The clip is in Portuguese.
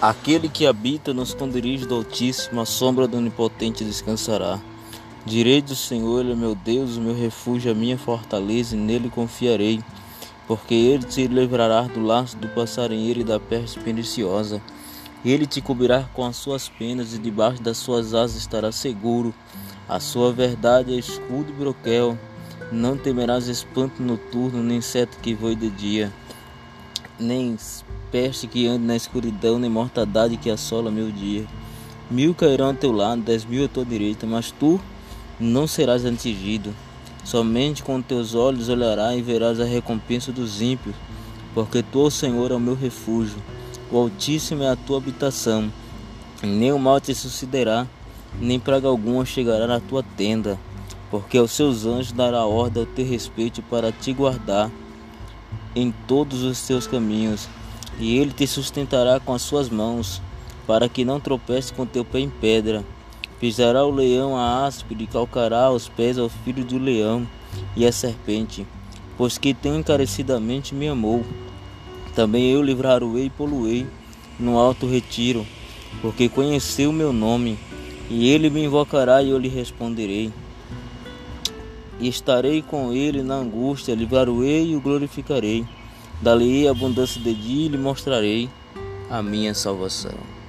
Aquele que habita nos esconderijos do Altíssimo, a sombra do Onipotente descansará. Direi do Senhor, Ele é meu Deus, o meu refúgio, a minha fortaleza, e nele confiarei. Porque Ele te livrará do laço do passarinheiro e da peste perniciosa. Ele te cobrirá com as suas penas, e debaixo das suas asas estará seguro. A sua verdade é escudo e broquel. Não temerás espanto noturno, nem inseto que voe de dia, nem peste que ande na escuridão, nem mortandade que assola meu dia. Mil cairão ao teu lado, dez mil à tua direita, mas tu não serás atingido. Somente com teus olhos olharás e verás a recompensa dos ímpios, porque tu, Senhor, é o meu refúgio. O Altíssimo é a tua habitação. Nem o mal te sucederá, nem praga alguma chegará na tua tenda, porque aos seus anjos dará ordem ao teu respeito para te guardar em todos os teus caminhos e ele te sustentará com as suas mãos, para que não tropece com teu pé em pedra. Pisará o leão a áspide e calcará aos pés ao filho do leão e a serpente, pois que tão encarecidamente me amou. Também eu livrar-o-ei e poluei no alto retiro, porque conheceu o meu nome, e ele me invocará e eu lhe responderei. E estarei com ele na angústia, livrar-o-ei e o glorificarei. Dali abundância de dia lhe mostrarei a minha salvação.